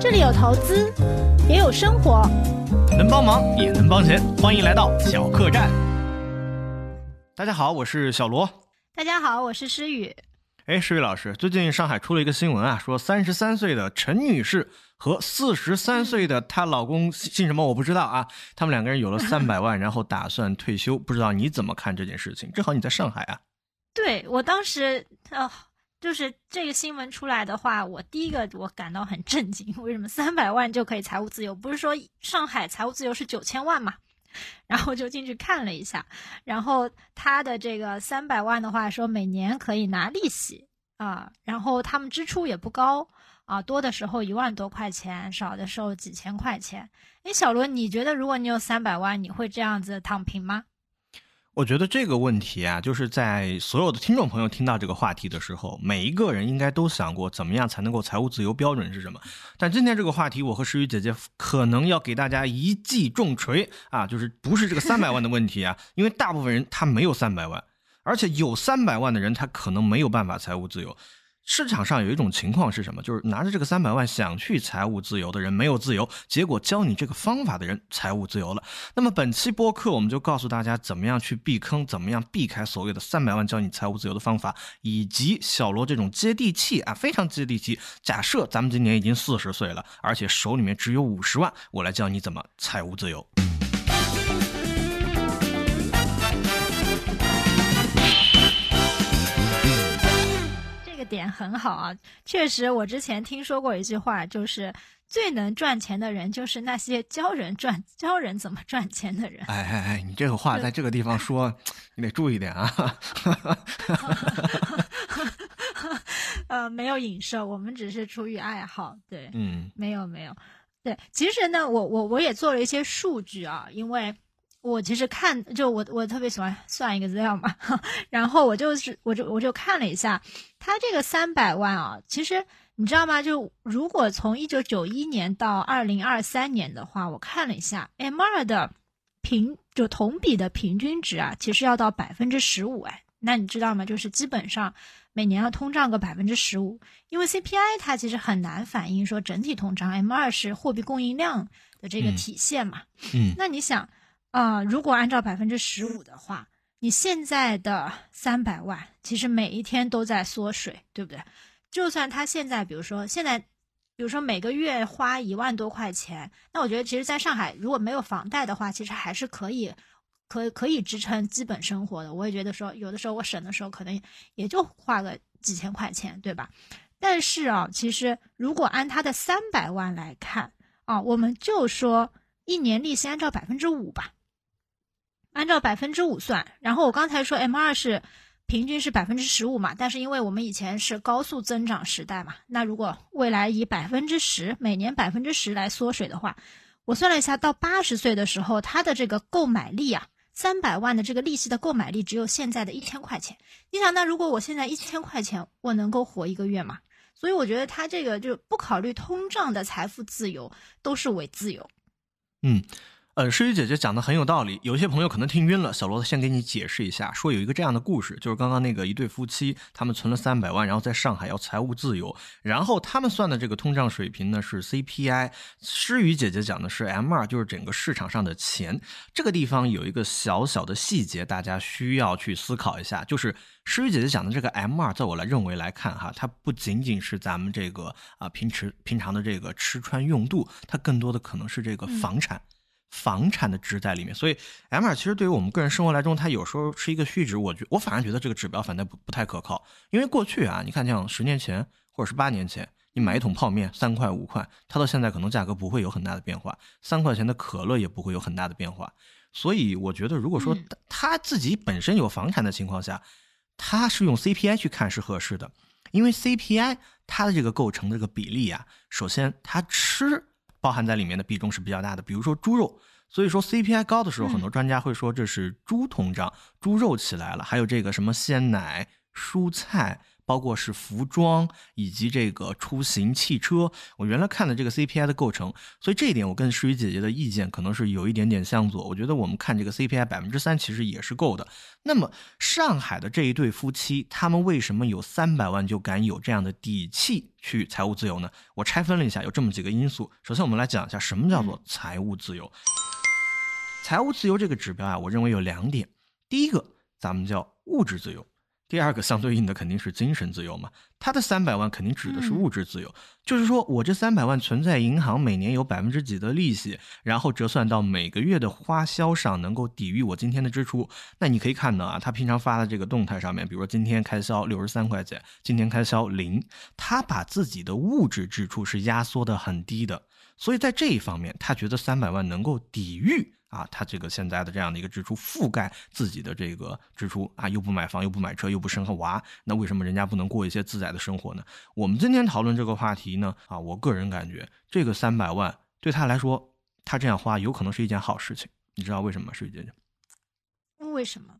这里有投资，也有生活，能帮忙也能帮钱，欢迎来到小客栈。大家好，我是小罗。大家好，我是诗雨。哎，诗雨老师，最近上海出了一个新闻啊，说三十三岁的陈女士和四十三岁的她老公姓什么我不知道啊，他们两个人有了 三百万，然后打算退休，不知道你怎么看这件事情？正好你在上海啊。对我当时呃。就是这个新闻出来的话，我第一个我感到很震惊。为什么三百万就可以财务自由？不是说上海财务自由是九千万嘛？然后就进去看了一下，然后他的这个三百万的话，说每年可以拿利息啊，然后他们支出也不高啊，多的时候一万多块钱，少的时候几千块钱。哎，小罗，你觉得如果你有三百万，你会这样子躺平吗？我觉得这个问题啊，就是在所有的听众朋友听到这个话题的时候，每一个人应该都想过怎么样才能够财务自由，标准是什么。但今天这个话题，我和诗雨姐姐可能要给大家一记重锤啊，就是不是这个三百万的问题啊，因为大部分人他没有三百万，而且有三百万的人他可能没有办法财务自由。市场上有一种情况是什么？就是拿着这个三百万想去财务自由的人没有自由，结果教你这个方法的人财务自由了。那么本期播客我们就告诉大家怎么样去避坑，怎么样避开所谓的三百万教你财务自由的方法，以及小罗这种接地气啊，非常接地气。假设咱们今年已经四十岁了，而且手里面只有五十万，我来教你怎么财务自由。点很好啊，确实，我之前听说过一句话，就是最能赚钱的人，就是那些教人赚、教人怎么赚钱的人。哎哎哎，你这个话在这个地方说，你得注意点啊。呃，没有影射，我们只是出于爱好，对，嗯，没有没有，对，其实呢，我我我也做了一些数据啊，因为。我其实看，就我我特别喜欢算一个资料嘛，然后我就是我就我就看了一下，他这个三百万啊，其实你知道吗？就如果从一九九一年到二零二三年的话，我看了一下 M 二的平就同比的平均值啊，其实要到百分之十五哎，那你知道吗？就是基本上每年要通胀个百分之十五，因为 CPI 它其实很难反映说整体通胀，M 二是货币供应量的这个体现嘛，嗯，那你想。啊，如果按照百分之十五的话，你现在的三百万其实每一天都在缩水，对不对？就算他现在，比如说现在，比如说每个月花一万多块钱，那我觉得其实在上海如果没有房贷的话，其实还是可以，可可以支撑基本生活的。我也觉得说，有的时候我省的时候可能也就花个几千块钱，对吧？但是啊，其实如果按他的三百万来看啊，我们就说一年利息按照百分之五吧。按照百分之五算，然后我刚才说 M 二是平均是百分之十五嘛，但是因为我们以前是高速增长时代嘛，那如果未来以百分之十每年百分之十来缩水的话，我算了一下，到八十岁的时候，他的这个购买力啊，三百万的这个利息的购买力只有现在的一千块钱。你想，那如果我现在一千块钱，我能够活一个月吗？所以我觉得他这个就不考虑通胀的财富自由都是伪自由。嗯。呃，诗雨姐姐讲的很有道理，有些朋友可能听晕了。小罗先给你解释一下，说有一个这样的故事，就是刚刚那个一对夫妻，他们存了三百万，然后在上海要财务自由，然后他们算的这个通胀水平呢是 CPI，诗雨姐姐讲的是 M 二，就是整个市场上的钱。这个地方有一个小小的细节，大家需要去思考一下，就是诗雨姐姐讲的这个 M 二，在我来认为来看哈，它不仅仅是咱们这个啊平时平常的这个吃穿用度，它更多的可能是这个房产。房产的值在里面，所以 M 二其实对于我们个人生活来中，它有时候是一个虚值。我觉我反而觉得这个指标反正不不太可靠，因为过去啊，你看像十年前或者是八年前，你买一桶泡面三块五块，它到现在可能价格不会有很大的变化，三块钱的可乐也不会有很大的变化。所以我觉得，如果说他自己本身有房产的情况下，他是用 CPI 去看是合适的，因为 CPI 它的这个构成的这个比例啊，首先它吃。包含在里面的比重是比较大的，比如说猪肉，所以说 CPI 高的时候，很多专家会说这是猪通胀，猪肉起来了，还有这个什么鲜奶、蔬菜、包括是服装以及这个出行汽车。我原来看的这个 CPI 的构成，所以这一点我跟诗雨姐姐的意见可能是有一点点相左。我觉得我们看这个 CPI 百分之三其实也是够的。那么上海的这一对夫妻，他们为什么有三百万就敢有这样的底气去财务自由呢？我拆分了一下，有这么几个因素。首先，我们来讲一下什么叫做财务自由。财务自由这个指标啊，我认为有两点。第一个，咱们叫物质自由；第二个，相对应的肯定是精神自由嘛。他的三百万肯定指的是物质自由，就是说我这三百万存在银行，每年有百分之几的利息，然后折算到每个月的花销上，能够抵御我今天的支出。那你可以看到啊，他平常发的这个动态上面，比如说今天开销六十三块钱，今天开销零，他把自己的物质支出是压缩的很低的，所以在这一方面，他觉得三百万能够抵御。啊，他这个现在的这样的一个支出，覆盖自己的这个支出啊，又不买房，又不买车，又不生个娃，那为什么人家不能过一些自在的生活呢？我们今天讨论这个话题呢，啊，我个人感觉这个三百万对他来说，他这样花有可能是一件好事情。你知道为什么吗，水姐姐？为什么？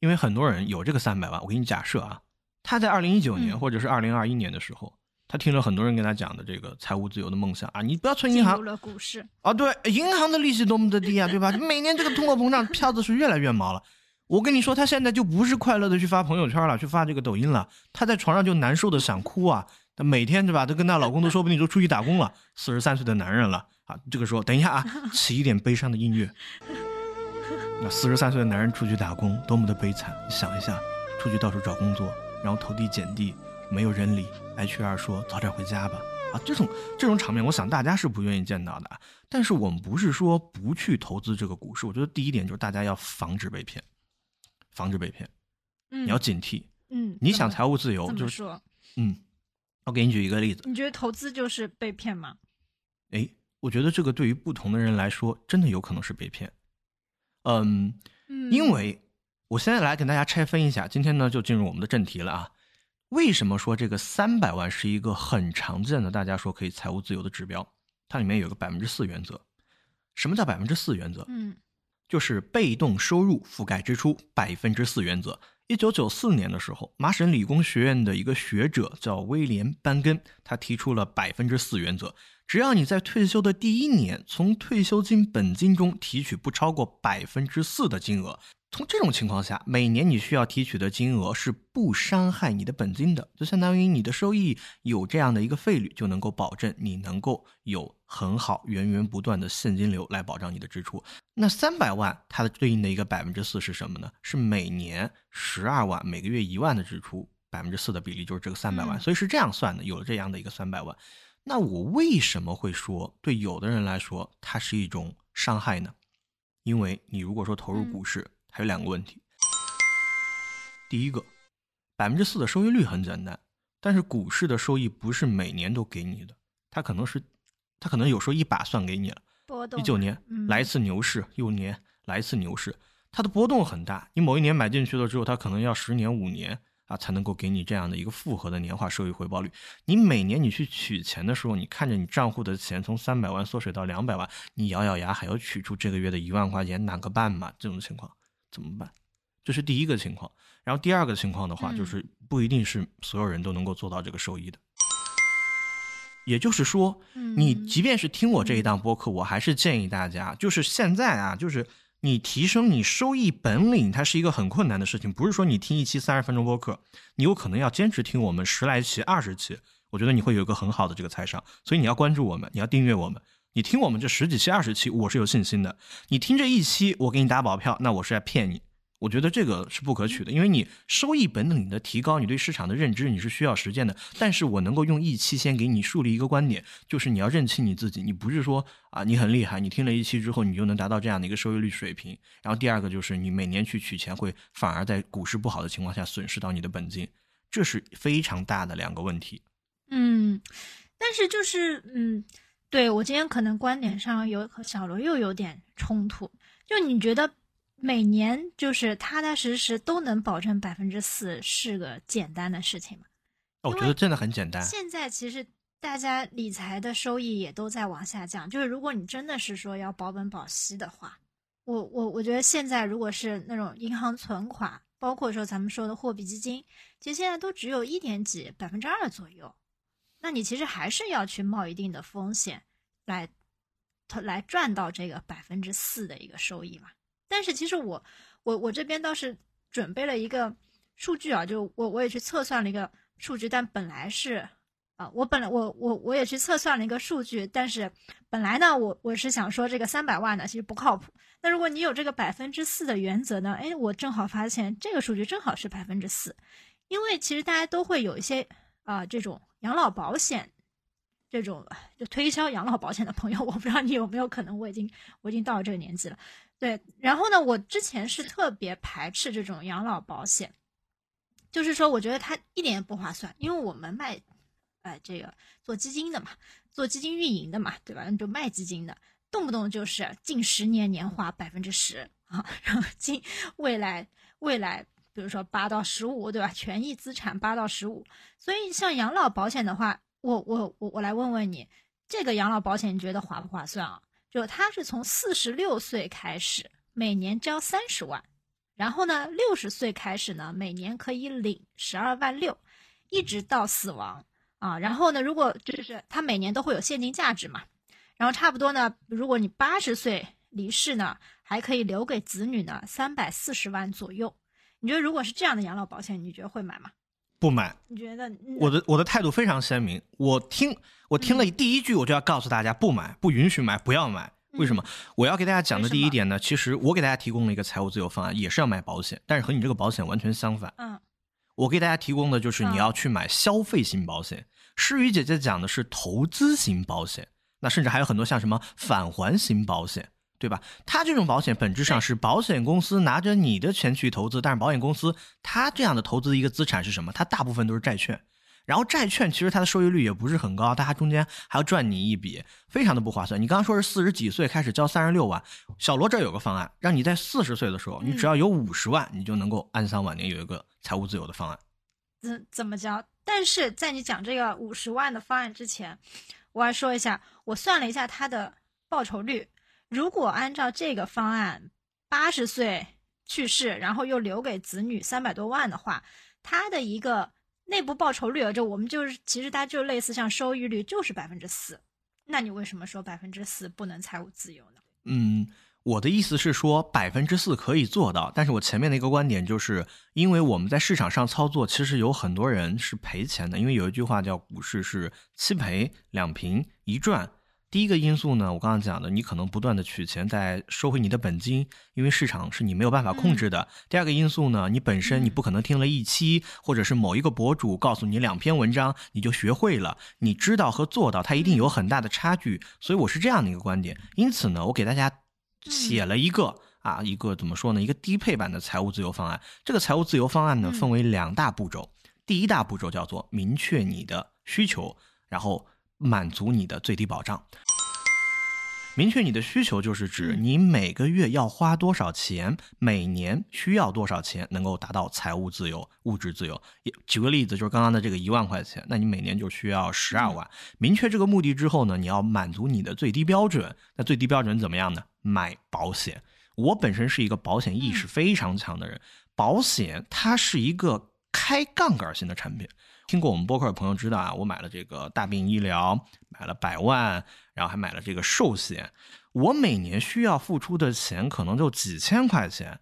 因为很多人有这个三百万，我给你假设啊，他在二零一九年或者是二零二一年的时候。他听了很多人跟他讲的这个财务自由的梦想啊，你不要存银行。进入了股市啊，对，银行的利息多么的低啊，对吧？每年这个通货膨胀票子是越来越毛了。我跟你说，他现在就不是快乐的去发朋友圈了，去发这个抖音了，他在床上就难受的想哭啊。他每天对吧，都跟他老公都说不定都出去打工了。四十三岁的男人了啊，这个时候等一下啊，起一点悲伤的音乐。那四十三岁的男人出去打工多么的悲惨，你想一下，出去到处找工作，然后投递简历。没有人理，HR 说早点回家吧。啊，这种这种场面，我想大家是不愿意见到的。但是我们不是说不去投资这个股市，我觉得第一点就是大家要防止被骗，防止被骗。嗯，你要警惕。嗯，你想财务自由，就是说，嗯，我给你举一个例子。你觉得投资就是被骗吗？哎，我觉得这个对于不同的人来说，真的有可能是被骗。嗯，因为我现在来给大家拆分一下，今天呢就进入我们的正题了啊。为什么说这个三百万是一个很常见的，大家说可以财务自由的指标？它里面有个百分之四原则。什么叫百分之四原则？嗯，就是被动收入覆盖支出百分之四原则。一九九四年的时候，麻省理工学院的一个学者叫威廉班根，他提出了百分之四原则。只要你在退休的第一年，从退休金本金中提取不超过百分之四的金额。从这种情况下，每年你需要提取的金额是不伤害你的本金的，就相当于你的收益有这样的一个费率，就能够保证你能够有很好源源不断的现金流来保障你的支出。那三百万它的对应的一个百分之四是什么呢？是每年十二万，每个月一万的支出，百分之四的比例就是这个三百万，所以是这样算的。有了这样的一个三百万，那我为什么会说对有的人来说它是一种伤害呢？因为你如果说投入股市，还有两个问题。第一个，百分之四的收益率很简单，但是股市的收益不是每年都给你的，它可能是，它可能有时候一把算给你了。一九年来一次牛市，一五年来一次牛市，它的波动很大。你某一年买进去了之后，它可能要十年五年啊才能够给你这样的一个复合的年化收益回报率。你每年你去取钱的时候，你看着你账户的钱从三百万缩水到两百万，你咬咬牙还要取出这个月的一万块钱，哪个办嘛？这种情况。怎么办？这是第一个情况。然后第二个情况的话，就是不一定是所有人都能够做到这个收益的。也就是说，你即便是听我这一档播客，我还是建议大家，就是现在啊，就是你提升你收益本领，它是一个很困难的事情。不是说你听一期三十分钟播客，你有可能要坚持听我们十来期、二十期，我觉得你会有一个很好的这个财商。所以你要关注我们，你要订阅我们。你听我们这十几期、二十期，我是有信心的。你听这一期，我给你打保票，那我是在骗你。我觉得这个是不可取的，因为你收益本领的提高，你对市场的认知，你是需要实践的。但是我能够用一期先给你树立一个观点，就是你要认清你自己，你不是说啊你很厉害，你听了一期之后你就能达到这样的一个收益率水平。然后第二个就是你每年去取钱，会反而在股市不好的情况下损失到你的本金，这是非常大的两个问题。嗯，但是就是嗯。对我今天可能观点上有和小罗又有点冲突，就你觉得每年就是踏踏实实都能保证百分之四是个简单的事情吗？我觉得真的很简单。现在其实大家理财的收益也都在往下降，就是如果你真的是说要保本保息的话，我我我觉得现在如果是那种银行存款包括说咱们说的货币基金，其实现在都只有一点几百分之二左右。那你其实还是要去冒一定的风险来，来赚到这个百分之四的一个收益嘛。但是其实我我我这边倒是准备了一个数据啊，就我我也去测算了一个数据，但本来是。啊，我本来我我我也去测算了一个数据，但是本来呢，我我是想说这个三百万呢其实不靠谱。那如果你有这个百分之四的原则呢，哎，我正好发现这个数据正好是百分之四，因为其实大家都会有一些啊这种养老保险，这种就推销养老保险的朋友，我不知道你有没有可能，我已经我已经到了这个年纪了，对。然后呢，我之前是特别排斥这种养老保险，就是说我觉得它一点也不划算，因为我们卖。哎，这个做基金的嘛，做基金运营的嘛，对吧？就卖基金的，动不动就是近十年年化百分之十啊，然后近未来未来，比如说八到十五，对吧？权益资产八到十五，所以像养老保险的话，我我我我来问问你，这个养老保险你觉得划不划算啊？就它是从四十六岁开始，每年交三十万，然后呢，六十岁开始呢，每年可以领十二万六，一直到死亡。啊，然后呢？如果就是它每年都会有现金价值嘛，然后差不多呢，如果你八十岁离世呢，还可以留给子女呢三百四十万左右。你觉得如果是这样的养老保险，你觉得会买吗？不买。你觉得？我的我的态度非常鲜明，我听我听了第一句，我就要告诉大家不买，不允许买，不要买。为什么？我要给大家讲的第一点呢？其实我给大家提供了一个财务自由方案，也是要买保险，但是和你这个保险完全相反。嗯。我给大家提供的就是你要去买消费型保险。诗雨姐姐讲的是投资型保险，那甚至还有很多像什么返还型保险，对吧？它这种保险本质上是保险公司拿着你的钱去投资，但是保险公司它这样的投资的一个资产是什么？它大部分都是债券，然后债券其实它的收益率也不是很高，它中间还要赚你一笔，非常的不划算。你刚刚说是四十几岁开始交三十六万，小罗这有个方案，让你在四十岁的时候，你只要有五十万，你就能够安享晚年，有一个财务自由的方案。怎怎么交？但是在你讲这个五十万的方案之前，我要说一下，我算了一下它的报酬率。如果按照这个方案，八十岁去世，然后又留给子女三百多万的话，它的一个内部报酬率，就我们就是其实它就类似像收益率，就是百分之四。那你为什么说百分之四不能财务自由呢？嗯。我的意思是说，百分之四可以做到，但是我前面的一个观点就是，因为我们在市场上操作，其实有很多人是赔钱的。因为有一句话叫“股市是七赔两平一赚”。第一个因素呢，我刚刚讲的，你可能不断的取钱再收回你的本金，因为市场是你没有办法控制的。第二个因素呢，你本身你不可能听了一期，或者是某一个博主告诉你两篇文章，你就学会了。你知道和做到，它一定有很大的差距。所以我是这样的一个观点。因此呢，我给大家。写了一个啊，一个怎么说呢？一个低配版的财务自由方案。这个财务自由方案呢，分为两大步骤。第一大步骤叫做明确你的需求，然后满足你的最低保障。明确你的需求，就是指你每个月要花多少钱，每年需要多少钱，能够达到财务自由、物质自由。也举个例子，就是刚刚的这个一万块钱，那你每年就需要十二万。明确这个目的之后呢，你要满足你的最低标准。那最低标准怎么样呢？买保险。我本身是一个保险意识非常强的人，保险它是一个开杠杆型的产品。听过我们播客的朋友知道啊，我买了这个大病医疗，买了百万，然后还买了这个寿险。我每年需要付出的钱可能就几千块钱，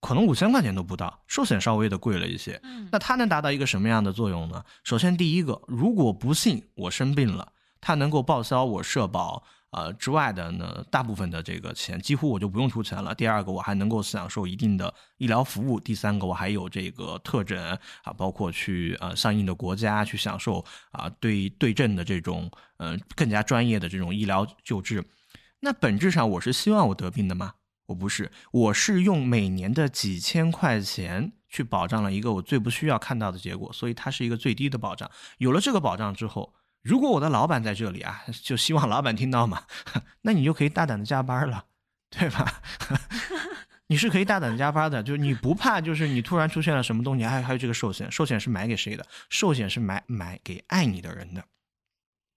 可能五千块钱都不到。寿险稍微的贵了一些，那它能达到一个什么样的作用呢？首先，第一个，如果不幸我生病了，它能够报销我社保。呃，之外的呢，大部分的这个钱几乎我就不用出钱了。第二个，我还能够享受一定的医疗服务。第三个，我还有这个特诊啊，包括去呃相应的国家去享受啊对对症的这种嗯更加专业的这种医疗救治。那本质上我是希望我得病的吗？我不是，我是用每年的几千块钱去保障了一个我最不需要看到的结果，所以它是一个最低的保障。有了这个保障之后。如果我的老板在这里啊，就希望老板听到嘛，那你就可以大胆的加班了，对吧？你是可以大胆的加班的，就是你不怕，就是你突然出现了什么东西，还还有这个寿险，寿险是买给谁的？寿险是买买给爱你的人的。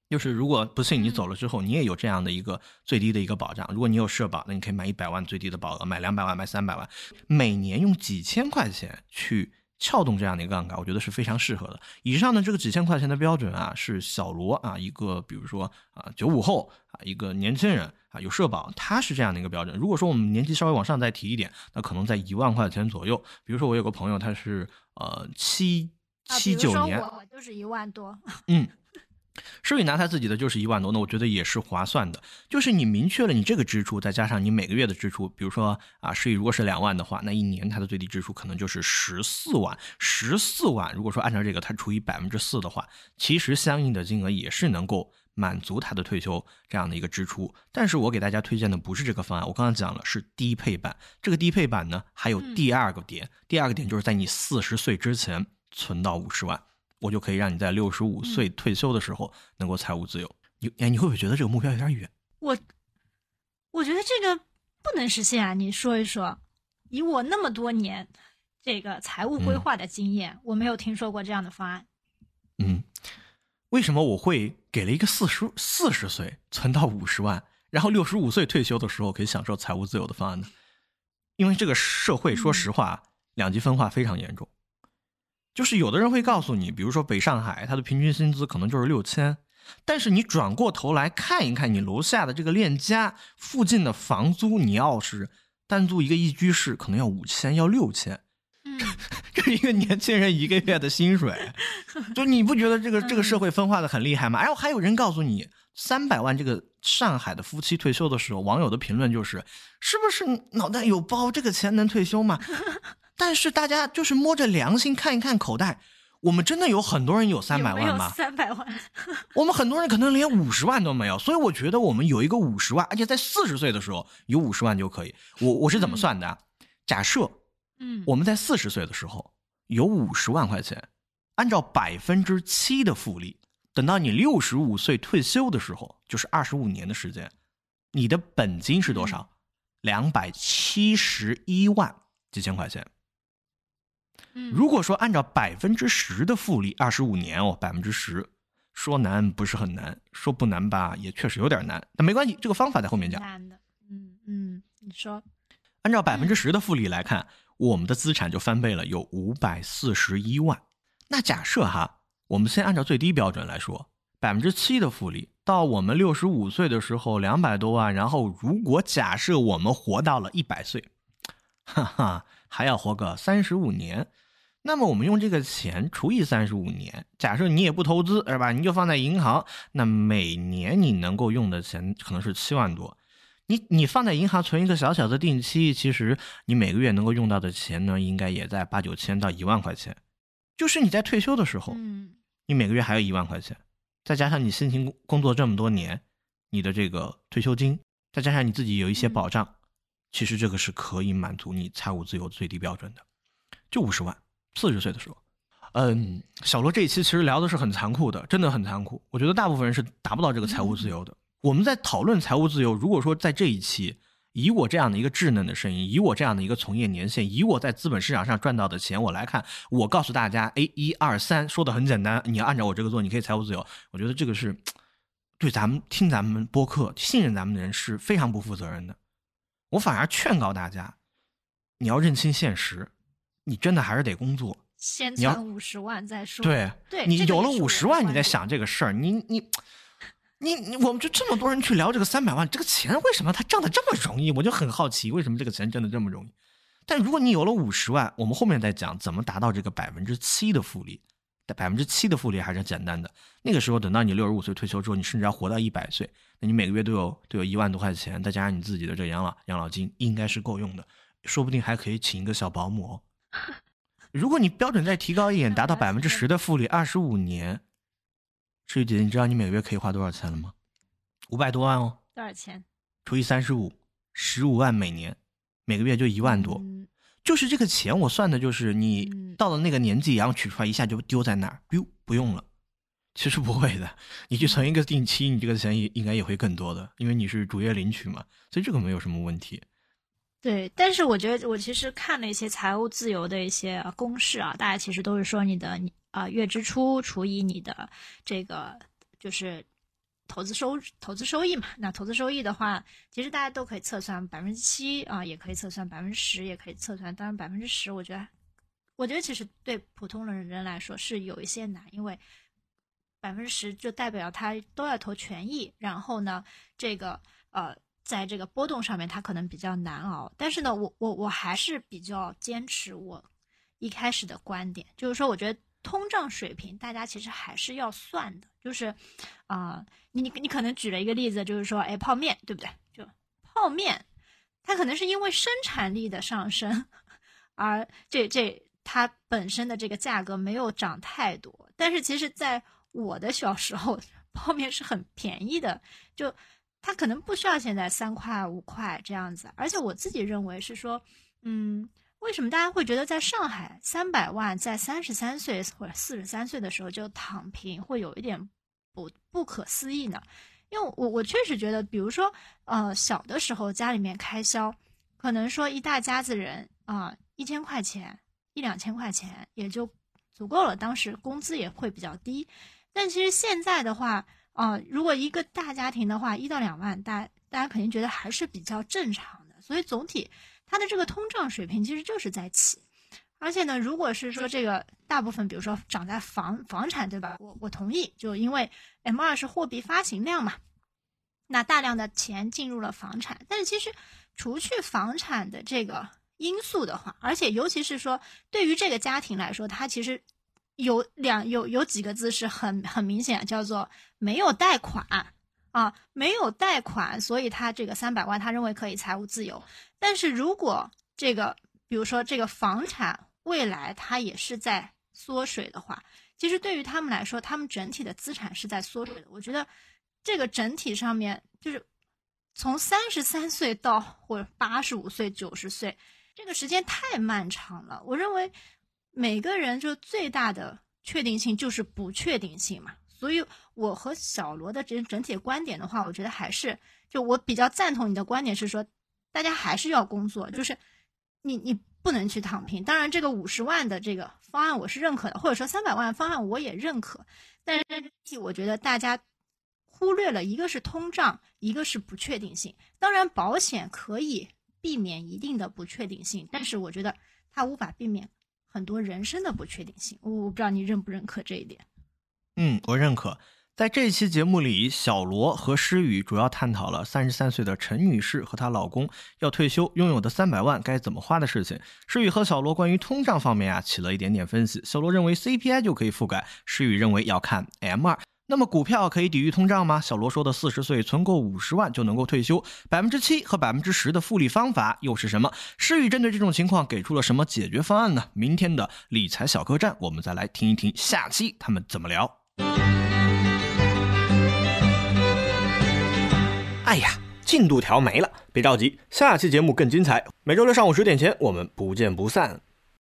就是如果不信你走了之后，你也有这样的一个最低的一个保障。如果你有社保，那你可以买一百万最低的保额，买两百万，买三百万，每年用几千块钱去撬动这样的一个杠杆，我觉得是非常适合的。以上的这个几千块钱的标准啊，是小罗啊一个，比如说啊九五后啊一个年轻人啊有社保，他是这样的一个标准。如果说我们年纪稍微往上再提一点，那可能在一万块钱左右。比如说我有个朋友，他是呃七七九年，我就是一万多，嗯。施宇拿他自己的就是一万多，那我觉得也是划算的。就是你明确了你这个支出，再加上你每个月的支出，比如说啊，施宇如果是两万的话，那一年他的最低支出可能就是十四万。十四万，如果说按照这个他除以百分之四的话，其实相应的金额也是能够满足他的退休这样的一个支出。但是我给大家推荐的不是这个方案，我刚刚讲了是低配版。这个低配版呢，还有第二个点，第二个点就是在你四十岁之前存到五十万。我就可以让你在六十五岁退休的时候能够财务自由。你哎，你会不会觉得这个目标有点远？我我觉得这个不能实现啊！你说一说，以我那么多年这个财务规划的经验，我没有听说过这样的方案。嗯，为什么我会给了一个四十四十岁存到五十万，然后六十五岁退休的时候可以享受财务自由的方案呢？因为这个社会，说实话，两极分化非常严重。就是有的人会告诉你，比如说北上海，它的平均薪资可能就是六千，但是你转过头来看一看你楼下的这个链家附近的房租，你要是单租一个一居室，可能要五千，要六千，嗯，这是一个年轻人一个月的薪水，就你不觉得这个这个社会分化的很厉害吗？然后还有人告诉你，三百万这个上海的夫妻退休的时候，网友的评论就是，是不是脑袋有包？这个钱能退休吗？但是大家就是摸着良心看一看口袋，我们真的有很多人有三百万吗？三百万，我们很多人可能连五十万都没有，所以我觉得我们有一个五十万，而且在四十岁的时候有五十万就可以。我我是怎么算的？假设，嗯，我们在四十岁的时候有五十万块钱，按照百分之七的复利，等到你六十五岁退休的时候，就是二十五年的时间，你的本金是多少？两百七十一万几千块钱。如果说按照百分之十的复利，二十五年哦，百分之十，说难不是很难，说不难吧，也确实有点难。那没关系，这个方法在后面讲。难的，嗯嗯，你说，按照百分之十的复利来看，我们的资产就翻倍了，有五百四十一万。那假设哈，我们先按照最低标准来说，百分之七的复利，到我们六十五岁的时候两百多万，然后如果假设我们活到了一百岁，哈哈，还要活个三十五年。那么我们用这个钱除以三十五年，假设你也不投资，是吧？你就放在银行，那每年你能够用的钱可能是七万多。你你放在银行存一个小小的定期，其实你每个月能够用到的钱呢，应该也在八九千到一万块钱。就是你在退休的时候，嗯，你每个月还有一万块钱，再加上你辛勤工作这么多年，你的这个退休金，再加上你自己有一些保障，其实这个是可以满足你财务自由最低标准的，就五十万。四十岁的时候，嗯，小罗这一期其实聊的是很残酷的，真的很残酷。我觉得大部分人是达不到这个财务自由的。我们在讨论财务自由，如果说在这一期，以我这样的一个稚嫩的声音，以我这样的一个从业年限，以我在资本市场上赚到的钱，我来看，我告诉大家，哎，一二三，说的很简单，你要按照我这个做，你可以财务自由。我觉得这个是对咱们听咱们播客、信任咱们的人是非常不负责任的。我反而劝告大家，你要认清现实。你真的还是得工作，先存五十万再说。对，对你有了五十万，你在想这个事儿，你你你你，我们就这么多人去聊这个三百万，这个钱为什么它挣的这么容易？我就很好奇，为什么这个钱挣的这么容易？但如果你有了五十万，我们后面再讲怎么达到这个百分之七的复利。百分之七的复利还是简单的。那个时候，等到你六十五岁退休之后，你甚至要活到一百岁，那你每个月都有都有一万多块钱，再加上你自己的这养老养老金，应该是够用的，说不定还可以请一个小保姆。如果你标准再提高一点，达到百分之十的复利，二十五年，诗雨姐姐，你知道你每个月可以花多少钱了吗？五百多万哦。多少钱？除以三十五，十五万每年，每个月就一万多。就是这个钱，我算的就是你到了那个年纪，然后取出来一下就丢在那儿，不不用了。其实不会的，你去存一个定期，你这个钱也应该也会更多的，因为你是逐月领取嘛，所以这个没有什么问题。对，但是我觉得我其实看了一些财务自由的一些公式啊，大家其实都是说你的啊月支出除以你的这个就是投资收投资收益嘛。那投资收益的话，其实大家都可以测算百分之七啊，也可以测算百分之十，也可以测算。当然百分之十，我觉得，我觉得其实对普通人人来说是有一些难，因为百分之十就代表他都要投权益，然后呢，这个呃，在这个波动上面它可能比较难熬。但是呢，我我我还是比较坚持我一开始的观点，就是说，我觉得。通胀水平，大家其实还是要算的，就是，啊，你你可能举了一个例子，就是说，哎，泡面，对不对？就泡面，它可能是因为生产力的上升，而这这它本身的这个价格没有涨太多。但是其实，在我的小时候，泡面是很便宜的，就他可能不需要现在三块五块这样子。而且我自己认为是说，嗯。为什么大家会觉得在上海三百万在三十三岁或者四十三岁的时候就躺平，会有一点不不可思议呢？因为我我确实觉得，比如说，呃，小的时候家里面开销，可能说一大家子人啊，一千块钱一两千块钱也就足够了，当时工资也会比较低。但其实现在的话，啊，如果一个大家庭的话，一到两万，大大家肯定觉得还是比较正常的。所以总体。它的这个通胀水平其实就是在起，而且呢，如果是说这个大部分，比如说涨在房房产，对吧？我我同意，就因为 M 二是货币发行量嘛，那大量的钱进入了房产，但是其实除去房产的这个因素的话，而且尤其是说对于这个家庭来说，它其实有两有有几个字是很很明显，叫做没有贷款。啊，没有贷款，所以他这个三百万，他认为可以财务自由。但是如果这个，比如说这个房产未来它也是在缩水的话，其实对于他们来说，他们整体的资产是在缩水的。我觉得这个整体上面就是从三十三岁到或者八十五岁、九十岁，这个时间太漫长了。我认为每个人就最大的确定性就是不确定性嘛。所以，我和小罗的整整体观点的话，我觉得还是就我比较赞同你的观点，是说大家还是要工作，就是你你不能去躺平。当然，这个五十万的这个方案我是认可的，或者说三百万方案我也认可。但是，我觉得大家忽略了一个是通胀，一个是不确定性。当然，保险可以避免一定的不确定性，但是我觉得它无法避免很多人生的不确定性。我我不知道你认不认可这一点。嗯，我认可。在这期节目里，小罗和诗雨主要探讨了三十三岁的陈女士和她老公要退休拥有的三百万该怎么花的事情。诗雨和小罗关于通胀方面啊起了一点点分析。小罗认为 CPI 就可以覆盖，诗雨认为要看 M 二。那么股票可以抵御通胀吗？小罗说的四十岁存够五十万就能够退休，百分之七和百分之十的复利方法又是什么？诗雨针对这种情况给出了什么解决方案呢？明天的理财小客栈，我们再来听一听下期他们怎么聊。哎呀，进度条没了，别着急，下期节目更精彩。每周六上午十点前，我们不见不散。